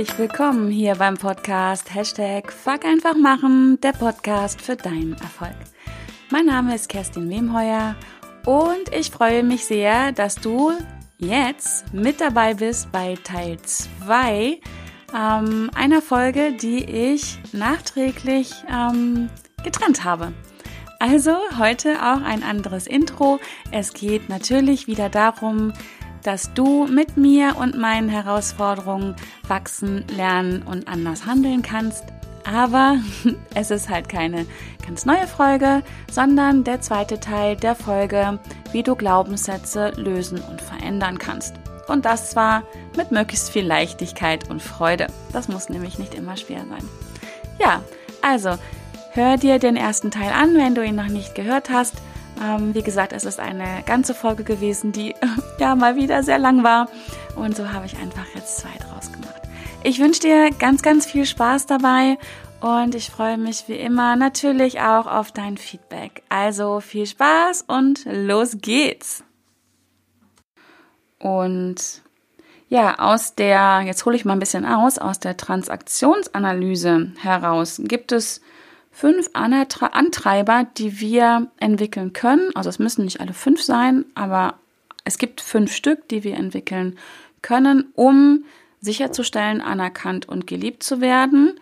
herzlich willkommen hier beim Podcast Hashtag Fuck einfach machen, der Podcast für deinen Erfolg. Mein Name ist Kerstin Wemheuer und ich freue mich sehr, dass du jetzt mit dabei bist bei Teil 2 ähm, einer Folge, die ich nachträglich ähm, getrennt habe. Also heute auch ein anderes Intro. Es geht natürlich wieder darum, dass du mit mir und meinen Herausforderungen wachsen, lernen und anders handeln kannst. Aber es ist halt keine ganz neue Folge, sondern der zweite Teil der Folge, wie du Glaubenssätze lösen und verändern kannst. Und das zwar mit möglichst viel Leichtigkeit und Freude. Das muss nämlich nicht immer schwer sein. Ja, also hör dir den ersten Teil an, wenn du ihn noch nicht gehört hast. Ähm, wie gesagt, es ist eine ganze Folge gewesen, die ja mal wieder sehr lang war. Und so habe ich einfach jetzt zwei draus gemacht. Ich wünsche dir ganz, ganz viel Spaß dabei und ich freue mich wie immer natürlich auch auf dein Feedback. Also viel Spaß und los geht's! Und ja, aus der, jetzt hole ich mal ein bisschen aus, aus der Transaktionsanalyse heraus gibt es fünf Antreiber, die wir entwickeln können. Also es müssen nicht alle fünf sein, aber es gibt fünf Stück, die wir entwickeln können, um sicherzustellen, anerkannt und geliebt zu werden,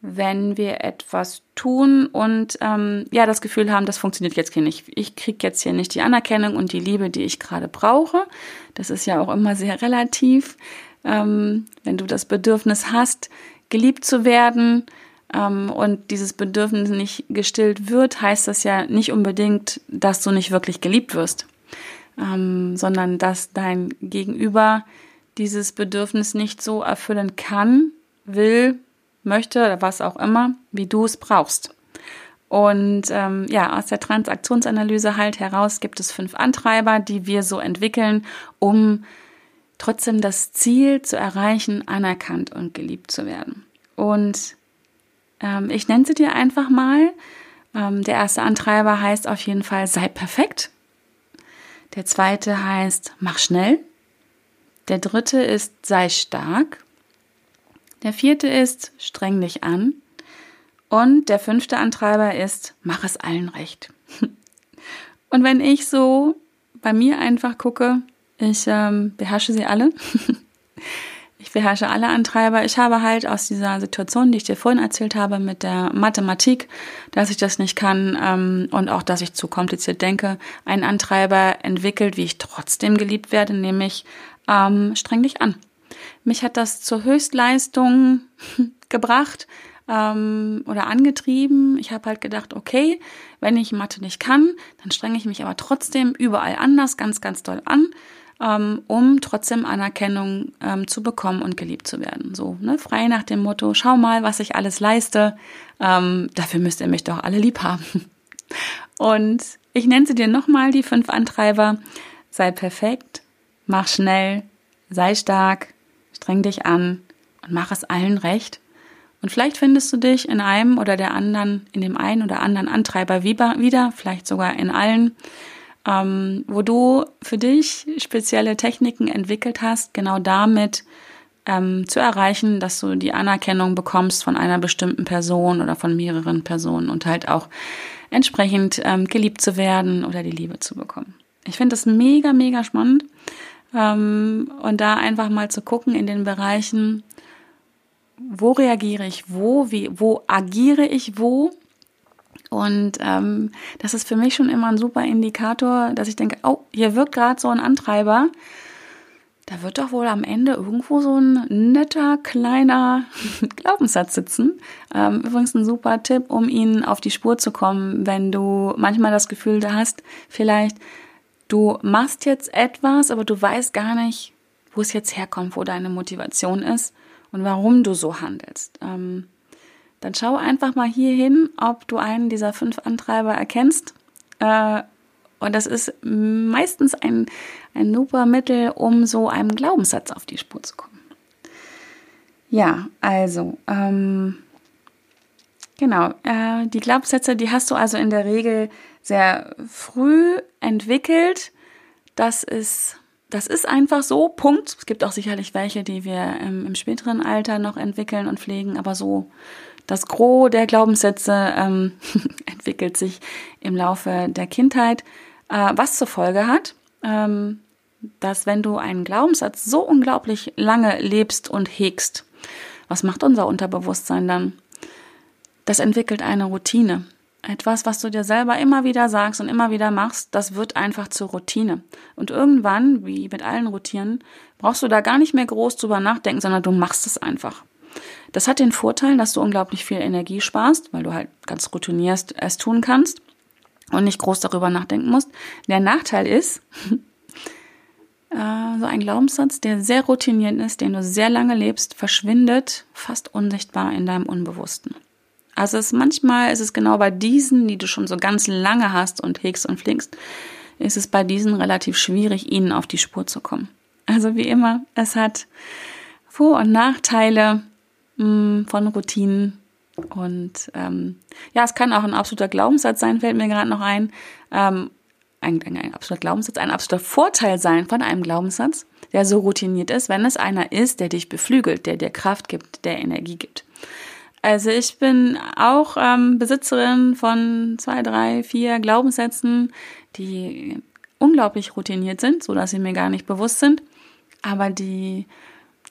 wenn wir etwas tun und ähm, ja das Gefühl haben, das funktioniert jetzt hier nicht. Ich kriege jetzt hier nicht die Anerkennung und die Liebe, die ich gerade brauche. Das ist ja auch immer sehr relativ. Ähm, wenn du das Bedürfnis hast, geliebt zu werden, und dieses Bedürfnis nicht gestillt wird, heißt das ja nicht unbedingt, dass du nicht wirklich geliebt wirst, ähm, sondern dass dein Gegenüber dieses Bedürfnis nicht so erfüllen kann, will, möchte oder was auch immer, wie du es brauchst. Und ähm, ja, aus der Transaktionsanalyse halt heraus gibt es fünf Antreiber, die wir so entwickeln, um trotzdem das Ziel zu erreichen, anerkannt und geliebt zu werden. Und ähm, ich nenne sie dir einfach mal. Ähm, der erste Antreiber heißt auf jeden Fall, sei perfekt. Der zweite heißt, mach schnell. Der dritte ist, sei stark. Der vierte ist, streng dich an. Und der fünfte Antreiber ist, mach es allen recht. Und wenn ich so bei mir einfach gucke, ich ähm, beherrsche sie alle, ich beherrsche alle Antreiber. Ich habe halt aus dieser Situation, die ich dir vorhin erzählt habe, mit der Mathematik, dass ich das nicht kann ähm, und auch, dass ich zu kompliziert denke, einen Antreiber entwickelt, wie ich trotzdem geliebt werde, nämlich ähm, streng dich an. Mich hat das zur Höchstleistung gebracht ähm, oder angetrieben. Ich habe halt gedacht, okay, wenn ich Mathe nicht kann, dann strenge ich mich aber trotzdem überall anders ganz, ganz doll an ähm, um trotzdem Anerkennung ähm, zu bekommen und geliebt zu werden. So, ne, frei nach dem Motto, schau mal, was ich alles leiste, ähm, dafür müsst ihr mich doch alle lieb haben. Und ich nenne sie dir nochmal, die fünf Antreiber. Sei perfekt, mach schnell, sei stark, streng dich an und mach es allen recht. Und vielleicht findest du dich in einem oder der anderen, in dem einen oder anderen Antreiber wieder, vielleicht sogar in allen ähm, wo du für dich spezielle Techniken entwickelt hast, genau damit ähm, zu erreichen, dass du die Anerkennung bekommst von einer bestimmten Person oder von mehreren Personen und halt auch entsprechend ähm, geliebt zu werden oder die Liebe zu bekommen. Ich finde das mega, mega spannend. Ähm, und da einfach mal zu gucken in den Bereichen, wo reagiere ich wo, wie, wo agiere ich wo und ähm, das ist für mich schon immer ein super Indikator, dass ich denke, oh, hier wirkt gerade so ein Antreiber. Da wird doch wohl am Ende irgendwo so ein netter, kleiner Glaubenssatz sitzen. Ähm, übrigens ein super Tipp, um ihnen auf die Spur zu kommen, wenn du manchmal das Gefühl hast, vielleicht du machst jetzt etwas, aber du weißt gar nicht, wo es jetzt herkommt, wo deine Motivation ist und warum du so handelst. Ähm, dann schau einfach mal hier hin, ob du einen dieser fünf Antreiber erkennst. Äh, und das ist meistens ein, ein super Mittel, um so einem Glaubenssatz auf die Spur zu kommen. Ja, also, ähm, genau, äh, die Glaubenssätze, die hast du also in der Regel sehr früh entwickelt. Das ist das ist einfach so, Punkt. Es gibt auch sicherlich welche, die wir ähm, im späteren Alter noch entwickeln und pflegen, aber so das Gros der Glaubenssätze ähm, entwickelt sich im Laufe der Kindheit, äh, was zur Folge hat, ähm, dass wenn du einen Glaubenssatz so unglaublich lange lebst und hegst, was macht unser Unterbewusstsein dann? Das entwickelt eine Routine. Etwas, was du dir selber immer wieder sagst und immer wieder machst, das wird einfach zur Routine. Und irgendwann, wie mit allen Routinen, brauchst du da gar nicht mehr groß drüber nachdenken, sondern du machst es einfach. Das hat den Vorteil, dass du unglaublich viel Energie sparst, weil du halt ganz routiniert es tun kannst und nicht groß darüber nachdenken musst. Der Nachteil ist, äh, so ein Glaubenssatz, der sehr routiniert ist, den du sehr lange lebst, verschwindet fast unsichtbar in deinem Unbewussten. Also es manchmal ist es genau bei diesen, die du schon so ganz lange hast und hegst und pflegst, ist es bei diesen relativ schwierig, ihnen auf die Spur zu kommen. Also wie immer, es hat Vor- und Nachteile mh, mm, von Routinen. Und ähm, ja, es kann auch ein absoluter Glaubenssatz sein, fällt mir gerade noch ein. Ähm, ein, ein, ein absoluter Glaubenssatz, ein absoluter Vorteil sein von einem Glaubenssatz, der so routiniert ist, wenn es einer ist, der dich beflügelt, der dir Kraft gibt, der Energie gibt. Also ich bin auch ähm, Besitzerin von zwei, drei, vier Glaubenssätzen, die unglaublich routiniert sind, so dass sie mir gar nicht bewusst sind, aber die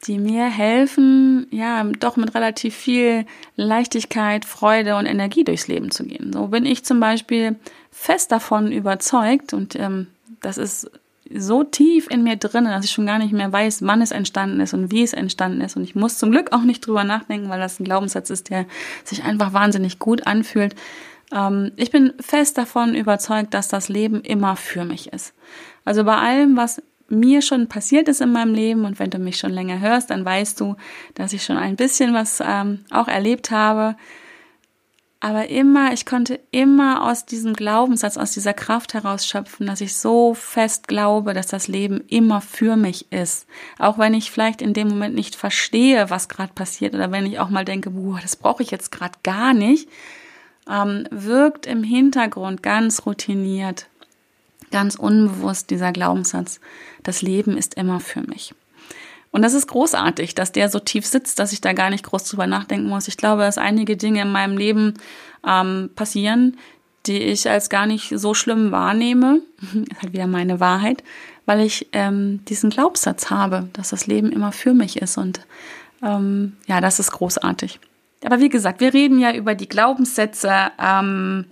die mir helfen, ja, doch mit relativ viel Leichtigkeit, Freude und Energie durchs Leben zu gehen. So bin ich zum Beispiel fest davon überzeugt und ähm, das ist so tief in mir drin, dass ich schon gar nicht mehr weiß, wann es entstanden ist und wie es entstanden ist. Und ich muss zum Glück auch nicht drüber nachdenken, weil das ein Glaubenssatz ist, der sich einfach wahnsinnig gut anfühlt. Ähm, ich bin fest davon überzeugt, dass das Leben immer für mich ist. Also bei allem, was mir schon passiert ist in meinem Leben. Und wenn du mich schon länger hörst, dann weißt du, dass ich schon ein bisschen was ähm, auch erlebt habe, aber immer, ich konnte immer aus diesem Glaubenssatz, aus dieser Kraft heraus schöpfen, dass ich so fest glaube, dass das Leben immer für mich ist. Auch wenn ich vielleicht in dem Moment nicht verstehe, was gerade passiert oder wenn ich auch mal denke, boah, das brauche ich jetzt gerade gar nicht, ähm, wirkt im Hintergrund ganz routiniert, ganz unbewusst dieser Glaubenssatz, das Leben ist immer für mich. Und das ist großartig, dass der so tief sitzt, dass ich da gar nicht groß drüber nachdenken muss. Ich glaube, dass einige Dinge in meinem Leben ähm, passieren, die ich als gar nicht so schlimm wahrnehme. ist halt wieder meine Wahrheit, weil ich ähm, diesen Glaubenssatz habe, dass das Leben immer für mich ist. Und ähm, ja, das ist großartig. Aber wie gesagt, wir reden ja über die Glaubenssätze, ähm,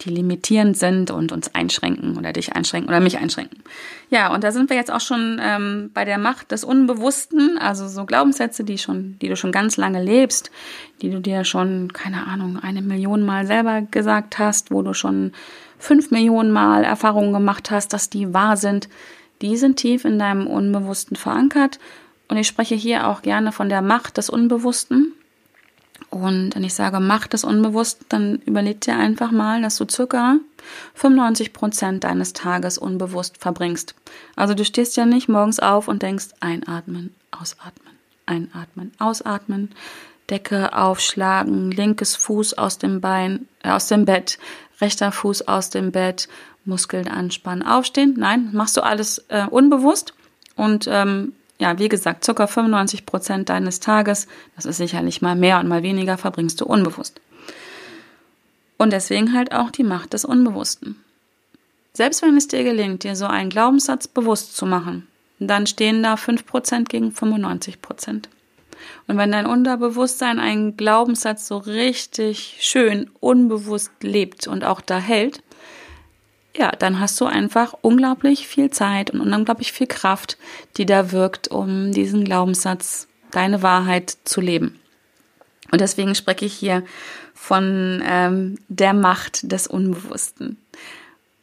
die limitierend sind und uns einschränken oder dich einschränken oder mich einschränken. Ja, und da sind wir jetzt auch schon ähm, bei der Macht des Unbewussten, also so Glaubenssätze, die schon, die du schon ganz lange lebst, die du dir schon, keine Ahnung, eine Million Mal selber gesagt hast, wo du schon fünf Millionen Mal Erfahrungen gemacht hast, dass die wahr sind, die sind tief in deinem Unbewussten verankert. Und ich spreche hier auch gerne von der Macht des Unbewussten. Und wenn ich sage, Macht des unbewusst, dann überleg dir einfach mal, dass du circa 95 Prozent deines Tages unbewusst verbringst. Also du stehst ja nicht morgens auf und denkst, einatmen, ausatmen, einatmen, ausatmen, Decke aufschlagen, linkes Fuß aus dem Bein, äh, aus dem Bett, rechter Fuß aus dem Bett, Muskeln anspannen, aufstehen. Nein, machst du alles äh, unbewusst und ähm, ja, wie gesagt, ca. 95 Prozent deines Tages, das ist sicherlich mal mehr und mal weniger, verbringst du unbewusst. Und deswegen halt auch die Macht des Unbewussten. Selbst wenn es dir gelingt, dir so einen Glaubenssatz bewusst zu machen, dann stehen da 5% gegen 95%. Und wenn dein Unterbewusstsein einen Glaubenssatz so richtig schön unbewusst lebt und auch da hält, ja, dann hast du einfach unglaublich viel Zeit und unglaublich viel Kraft, die da wirkt, um diesen Glaubenssatz, deine Wahrheit zu leben. Und deswegen spreche ich hier von ähm, der Macht des Unbewussten.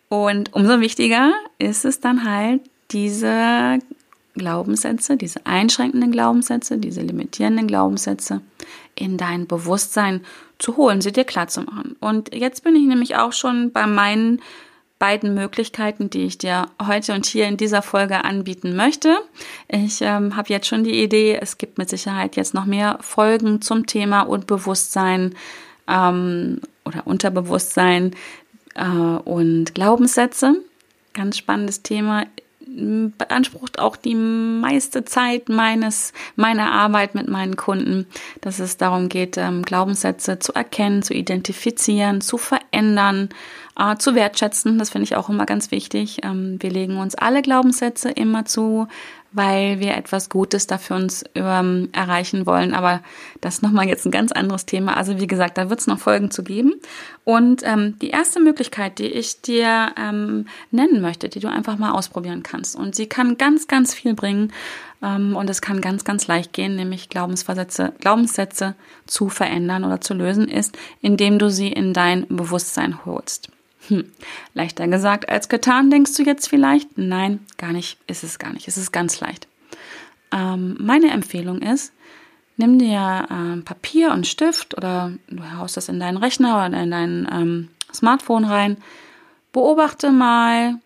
Und umso wichtiger ist es dann halt, diese Glaubenssätze, diese einschränkenden Glaubenssätze, diese limitierenden Glaubenssätze in dein Bewusstsein zu holen, sie dir klar zu machen. Und jetzt bin ich nämlich auch schon bei meinen beiden Möglichkeiten, die ich dir heute und hier in dieser Folge anbieten möchte. Ich ähm, habe jetzt schon die Idee, es gibt mit Sicherheit jetzt noch mehr Folgen zum Thema Unbewusstsein ähm, oder Unterbewusstsein äh, und Glaubenssätze. Ganz spannendes Thema. Beansprucht auch die meiste Zeit meines, meiner Arbeit mit meinen Kunden, dass es darum geht, ähm, Glaubenssätze zu erkennen, zu identifizieren, zu verändern, äh, zu wertschätzen. Das finde ich auch immer ganz wichtig. Ähm, wir legen uns alle Glaubenssätze immer zu, weil wir etwas Gutes dafür uns ähm, erreichen wollen. Aber das ist nochmal jetzt ein ganz anderes Thema. Also wie gesagt, da wird es noch Folgen zu geben. Und ähm, die erste Möglichkeit, die ich dir ähm, nennen möchte, die du einfach mal ausprobieren kannst. Und sie kann ganz, ganz viel bringen. Ähm, und es kann ganz, ganz leicht gehen, nämlich Glaubensversätze, Glaubenssätze zu verändern oder zu lösen, ist, indem du sie in dein Bewusstsein holst. Hm, leichter gesagt als getan, denkst du jetzt vielleicht? Nein, gar nicht, ist es gar nicht. Es ist ganz leicht. Ähm, meine Empfehlung ist, nimm dir ähm, Papier und Stift oder du haust das in deinen Rechner oder in dein ähm, Smartphone rein. Beobachte mal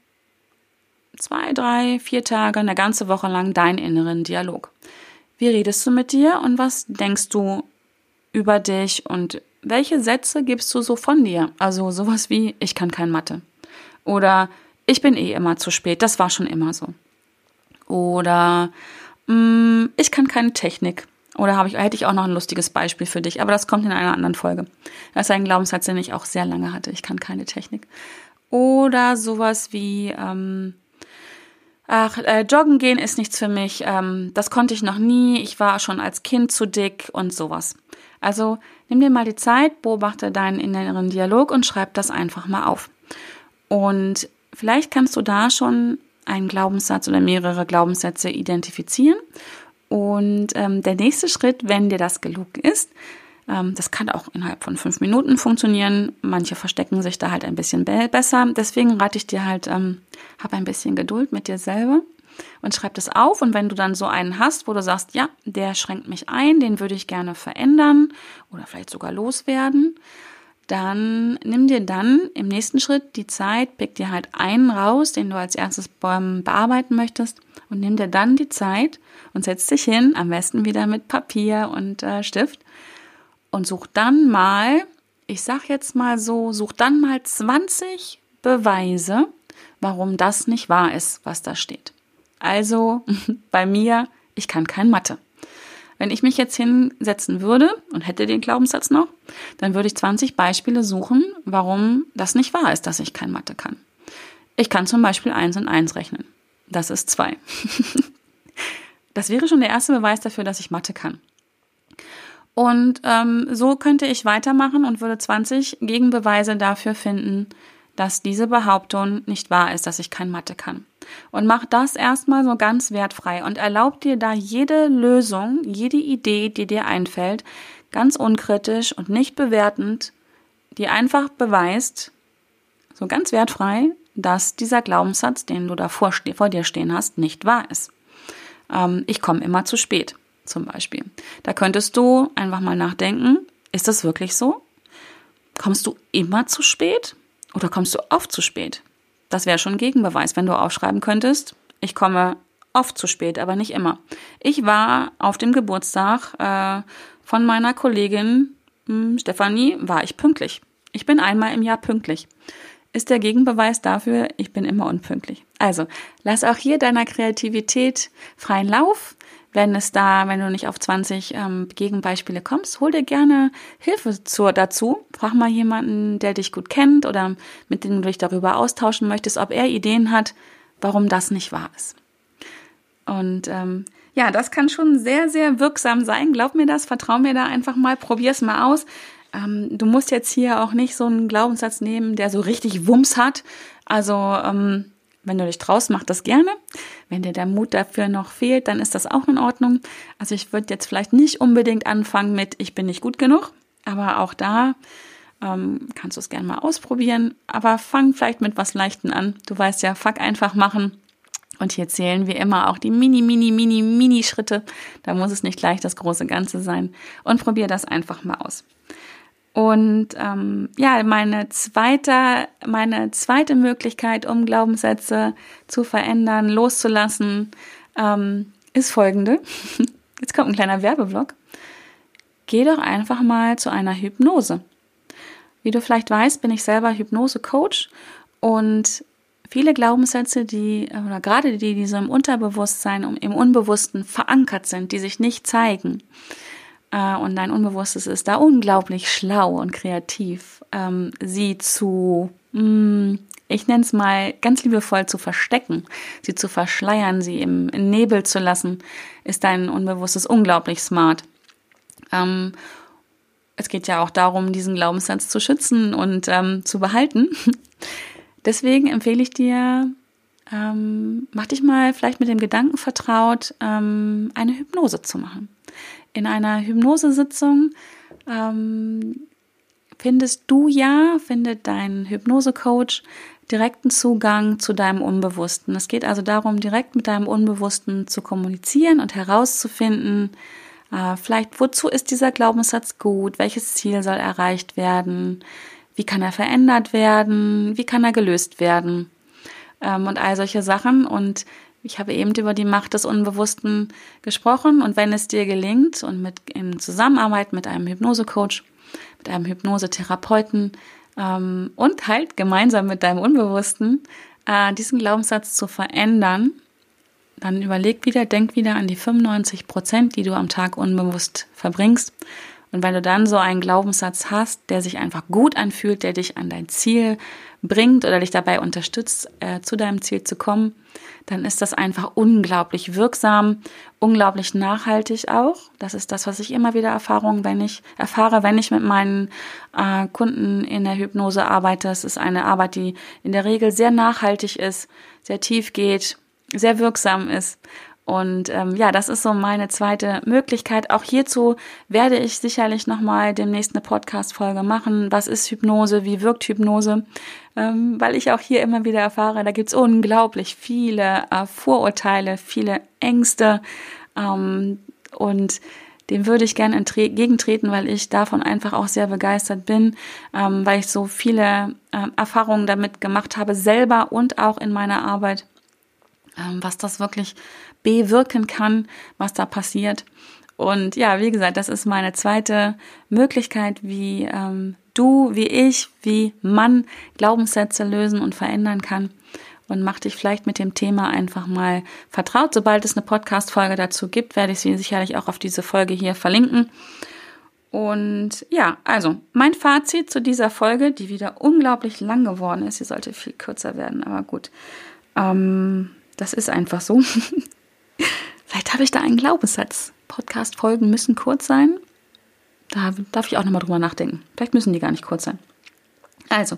zwei, drei, vier Tage, eine ganze Woche lang deinen inneren Dialog. Wie redest du mit dir und was denkst du über dich und welche Sätze gibst du so von dir? Also sowas wie, ich kann kein Mathe. Oder ich bin eh immer zu spät, das war schon immer so. Oder mm, ich kann keine Technik. Oder habe ich, hätte ich auch noch ein lustiges Beispiel für dich, aber das kommt in einer anderen Folge. Das ist ein Glaubenssatz, den ich auch sehr lange hatte. Ich kann keine Technik. Oder sowas wie, ähm, ach, äh, joggen gehen ist nichts für mich. Ähm, das konnte ich noch nie. Ich war schon als Kind zu dick und sowas. Also nimm dir mal die Zeit, beobachte deinen inneren Dialog und schreib das einfach mal auf. Und vielleicht kannst du da schon einen Glaubenssatz oder mehrere Glaubenssätze identifizieren. Und ähm, der nächste Schritt, wenn dir das gelungen ist, das kann auch innerhalb von fünf Minuten funktionieren. Manche verstecken sich da halt ein bisschen besser. Deswegen rate ich dir halt, ähm, hab ein bisschen Geduld mit dir selber und schreib das auf. Und wenn du dann so einen hast, wo du sagst, ja, der schränkt mich ein, den würde ich gerne verändern oder vielleicht sogar loswerden, dann nimm dir dann im nächsten Schritt die Zeit, pick dir halt einen raus, den du als erstes bearbeiten möchtest und nimm dir dann die Zeit und setz dich hin, am besten wieder mit Papier und äh, Stift und such dann mal, ich sag jetzt mal so, such dann mal 20 Beweise, warum das nicht wahr ist, was da steht. Also bei mir, ich kann kein Mathe. Wenn ich mich jetzt hinsetzen würde und hätte den Glaubenssatz noch, dann würde ich 20 Beispiele suchen, warum das nicht wahr ist, dass ich kein Mathe kann. Ich kann zum Beispiel eins und eins rechnen. Das ist zwei. das wäre schon der erste Beweis dafür, dass ich Mathe kann. Und ähm, so könnte ich weitermachen und würde 20 Gegenbeweise dafür finden, dass diese Behauptung nicht wahr ist, dass ich kein Mathe kann. Und mach das erstmal so ganz wertfrei und erlaub dir da jede Lösung, jede Idee, die dir einfällt, ganz unkritisch und nicht bewertend, die einfach beweist, so ganz wertfrei, dass dieser Glaubenssatz, den du da vor, vor dir stehen hast, nicht wahr ist. Ähm, ich komme immer zu spät, zum Beispiel. Da könntest du einfach mal nachdenken, ist das wirklich so? Kommst du immer zu spät? Oder kommst du oft zu spät? Das wäre schon ein Gegenbeweis, wenn du aufschreiben könntest, ich komme oft zu spät, aber nicht immer. Ich war auf dem Geburtstag äh, von meiner Kollegin hm, Stefanie, war ich pünktlich. Ich bin einmal im Jahr pünktlich. Ist der Gegenbeweis dafür, ich bin immer unpünktlich. Also, lass auch hier deiner Kreativität freien Lauf wenn es da, wenn du nicht auf 20 ähm, Gegenbeispiele kommst, hol dir gerne Hilfe zur, dazu. Frag mal jemanden, der dich gut kennt oder mit dem du dich darüber austauschen möchtest, ob er Ideen hat, warum das nicht wahr ist. Und ähm, ja, das kann schon sehr, sehr wirksam sein. Glaub mir das, vertrau mir da einfach mal, probier's mal aus. Ähm, du musst jetzt hier auch nicht so einen Glaubenssatz nehmen, der so richtig Wumms hat. Also ähm, wenn du dich traust, mach das gerne. Wenn dir der Mut dafür noch fehlt, dann ist das auch in Ordnung. Also ich würde jetzt vielleicht nicht unbedingt anfangen mit Ich bin nicht gut genug, aber auch da ähm, kannst du es gerne mal ausprobieren. Aber fang vielleicht mit was Leichten an. Du weißt ja, fuck einfach machen. Und hier zählen wir immer auch die mini, mini, mini, mini Schritte. Da muss es nicht gleich das große Ganze sein. Und probier das einfach mal aus. Und ähm, ja, meine zweite, meine zweite Möglichkeit, um Glaubenssätze zu verändern, loszulassen, ähm, ist folgende. Jetzt kommt ein kleiner Werbeblock. Geh doch einfach mal zu einer Hypnose. Wie du vielleicht weißt, bin ich selber Hypnose-Coach und viele Glaubenssätze, die, oder gerade die, die so im Unterbewusstsein, im Unbewussten verankert sind, die sich nicht zeigen. Äh, und dein Unbewusstes ist da unglaublich schlau und kreativ, ähm, sie zu, mm, ich nenne es mal ganz liebevoll zu verstecken, sie zu verschleiern, sie im, Nebel zu lassen, ist dein Unbewusstes unglaublich smart. Ähm, es geht ja auch darum, diesen Glaubenssatz zu schützen und ähm, zu behalten. Deswegen empfehle ich dir, ähm, mach dich mal vielleicht mit dem Gedanken vertraut, ähm, eine Hypnose zu machen. In einer Hypnosesitzung. Ähm, findest du ja, findet dein Hypnosecoach direkten Zugang zu deinem Unbewussten. Es geht also darum, direkt mit deinem Unbewussten zu kommunizieren und herauszufinden, äh, vielleicht wozu ist dieser Glaubenssatz gut, welches Ziel soll erreicht werden, wie kann er verändert werden, wie kann er gelöst werden? Ähm, und all solche Sachen. Und ich habe eben über die Macht des Unbewussten gesprochen und wenn es dir gelingt und mit in Zusammenarbeit mit einem Hypnosecoach, mit einem Hypnosetherapeuten ähm, und halt gemeinsam mit deinem Unbewussten äh, diesen Glaubenssatz zu verändern, dann überleg wieder, denk wieder an die 95 Prozent, die du am Tag unbewusst verbringst. Und wenn du dann so einen Glaubenssatz hast, der sich einfach gut anfühlt, der dich an dein Ziel bringt oder dich dabei unterstützt, äh, zu deinem Ziel zu kommen, dann ist das einfach unglaublich wirksam, unglaublich nachhaltig auch. Das ist das, was ich immer wieder Erfahrung, wenn ich erfahre, wenn ich mit meinen äh, Kunden in der Hypnose arbeite. Es ist eine Arbeit, die in der Regel sehr nachhaltig ist, sehr tief geht, sehr wirksam ist und ähm, ja, das ist so meine zweite Möglichkeit. Auch hierzu werde ich sicherlich nochmal demnächst eine Podcast-Folge machen. Was ist Hypnose? Wie wirkt Hypnose? Ähm, weil ich auch hier immer wieder erfahre, da gibt's unglaublich viele äh, Vorurteile, viele Ängste. Ähm, und dem würde ich gerne entgegentreten, weil ich davon einfach auch sehr begeistert bin, ähm, weil ich so viele äh, Erfahrungen damit gemacht habe, selber und auch in meiner Arbeit, was das wirklich bewirken kann, was da passiert. Und ja, wie gesagt, das ist meine zweite Möglichkeit, wie ähm, du, wie ich, wie man Glaubenssätze lösen und verändern kann. Und mach dich vielleicht mit dem Thema einfach mal vertraut. Sobald es eine Podcast-Folge dazu gibt, werde ich sie sicherlich auch auf diese Folge hier verlinken. Und ja, also mein Fazit zu dieser Folge, die wieder unglaublich lang geworden ist. Sie sollte viel kürzer werden, aber gut. Ähm, das ist einfach so. Vielleicht habe ich da einen Glaubenssatz. Podcast-Folgen müssen kurz sein. Da darf ich auch nochmal drüber nachdenken. Vielleicht müssen die gar nicht kurz sein. Also,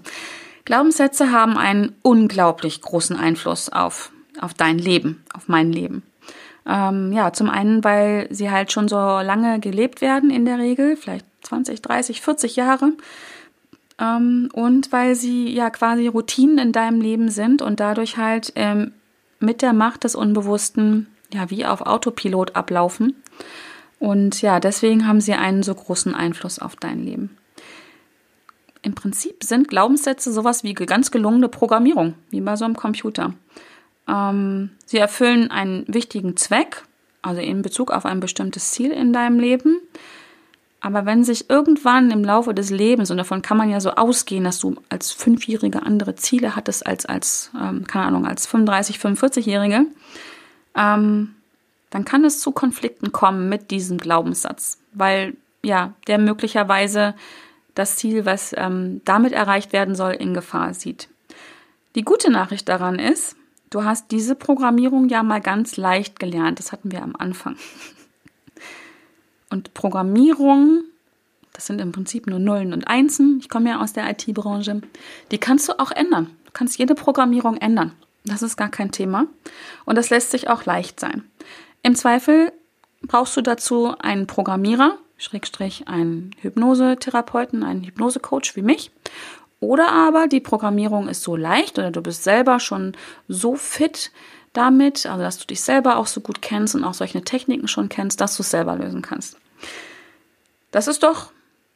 Glaubenssätze haben einen unglaublich großen Einfluss auf, auf dein Leben, auf mein Leben. Ähm, ja, zum einen, weil sie halt schon so lange gelebt werden in der Regel, vielleicht 20, 30, 40 Jahre. Ähm, und weil sie ja quasi Routinen in deinem Leben sind und dadurch halt ähm, mit der Macht des Unbewussten ja wie auf Autopilot ablaufen. Und ja, deswegen haben sie einen so großen Einfluss auf dein Leben. Im Prinzip sind Glaubenssätze sowas wie ganz gelungene Programmierung, wie bei so einem Computer. Ähm, sie erfüllen einen wichtigen Zweck, also in Bezug auf ein bestimmtes Ziel in deinem Leben. Aber wenn sich irgendwann im Laufe des Lebens, und davon kann man ja so ausgehen, dass du als Fünfjährige andere Ziele hattest als, als ähm, keine Ahnung, als 35, 45-Jährige, ähm, dann kann es zu Konflikten kommen mit diesem Glaubenssatz, weil ja, der möglicherweise das Ziel, was ähm, damit erreicht werden soll, in Gefahr sieht. Die gute Nachricht daran ist, du hast diese Programmierung ja mal ganz leicht gelernt. Das hatten wir am Anfang. Und Programmierung, das sind im Prinzip nur Nullen und Einsen. Ich komme ja aus der IT-Branche. Die kannst du auch ändern. Du kannst jede Programmierung ändern. Das ist gar kein Thema. Und das lässt sich auch leicht sein. Im Zweifel brauchst du dazu einen Programmierer, Schrägstrich einen Hypnosetherapeuten, einen Hypnosecoach wie mich. Oder aber die Programmierung ist so leicht oder du bist selber schon so fit damit, also dass du dich selber auch so gut kennst und auch solche Techniken schon kennst, dass du es selber lösen kannst. Das ist doch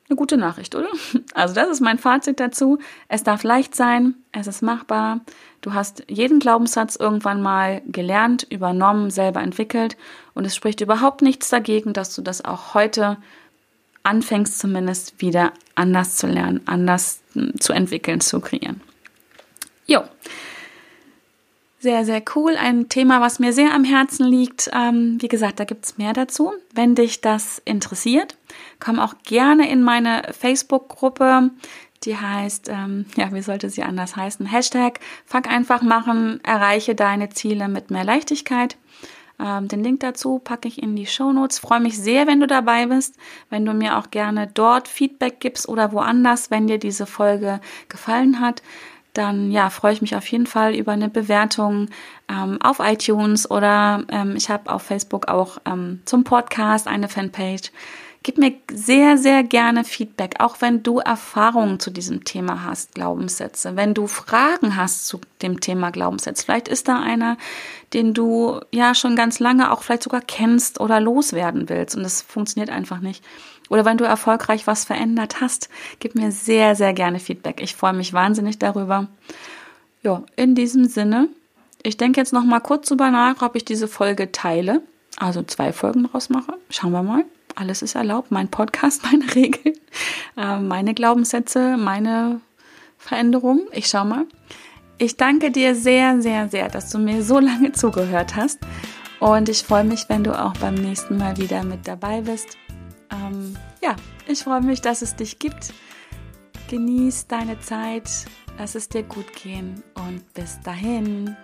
eine gute Nachricht, oder? Also das ist mein Fazit dazu. Es darf leicht sein, es ist machbar. Du hast jeden Glaubenssatz irgendwann mal gelernt, übernommen, selber entwickelt und es spricht überhaupt nichts dagegen, dass du das auch heute anfängst zumindest wieder anders zu lernen, anders hm, zu entwickeln, zu kreieren. Jo. Sehr, sehr cool. Ein Thema, was mir sehr am Herzen liegt. Ähm, wie gesagt, da gibt's mehr dazu. Wenn dich das interessiert, komm auch gerne in meine Facebook-Gruppe. Die heißt, ähm, ja, wie sollte sie anders heißen? Hashtag Fuck einfach machen, erreiche deine Ziele mit mehr Leichtigkeit. Ähm, den Link dazu packe ich in die Show Notes. Freue mich sehr, wenn du dabei bist, wenn du mir auch gerne dort Feedback gibst oder woanders, wenn dir diese Folge gefallen hat dann ja, freue ich mich auf jeden Fall über eine Bewertung ähm, auf iTunes oder ähm, ich habe auf Facebook auch ähm, zum Podcast eine Fanpage. Gib mir sehr, sehr gerne Feedback, auch wenn du Erfahrungen zu diesem Thema hast, Glaubenssätze. Wenn du Fragen hast zu dem Thema Glaubenssätze, vielleicht ist da einer, den du ja schon ganz lange auch vielleicht sogar kennst oder loswerden willst und das funktioniert einfach nicht oder wenn du erfolgreich was verändert hast, gib mir sehr, sehr gerne Feedback. Ich freue mich wahnsinnig darüber. Ja, in diesem Sinne, ich denke jetzt noch mal kurz drüber nach, ob ich diese Folge teile, also zwei Folgen draus mache. Schauen wir mal. Alles ist erlaubt. Mein Podcast, meine Regeln, äh, meine Glaubenssätze, meine Veränderungen. Ich schau mal. Ich danke dir sehr, sehr, sehr, dass du mir so lange zugehört hast. Und ich freue mich, wenn du auch beim nächsten Mal wieder mit dabei bist ähm, ja, ich freue mich, dass es dich gibt. Genieß deine Zeit, lass es dir gut gehen und bis dahin.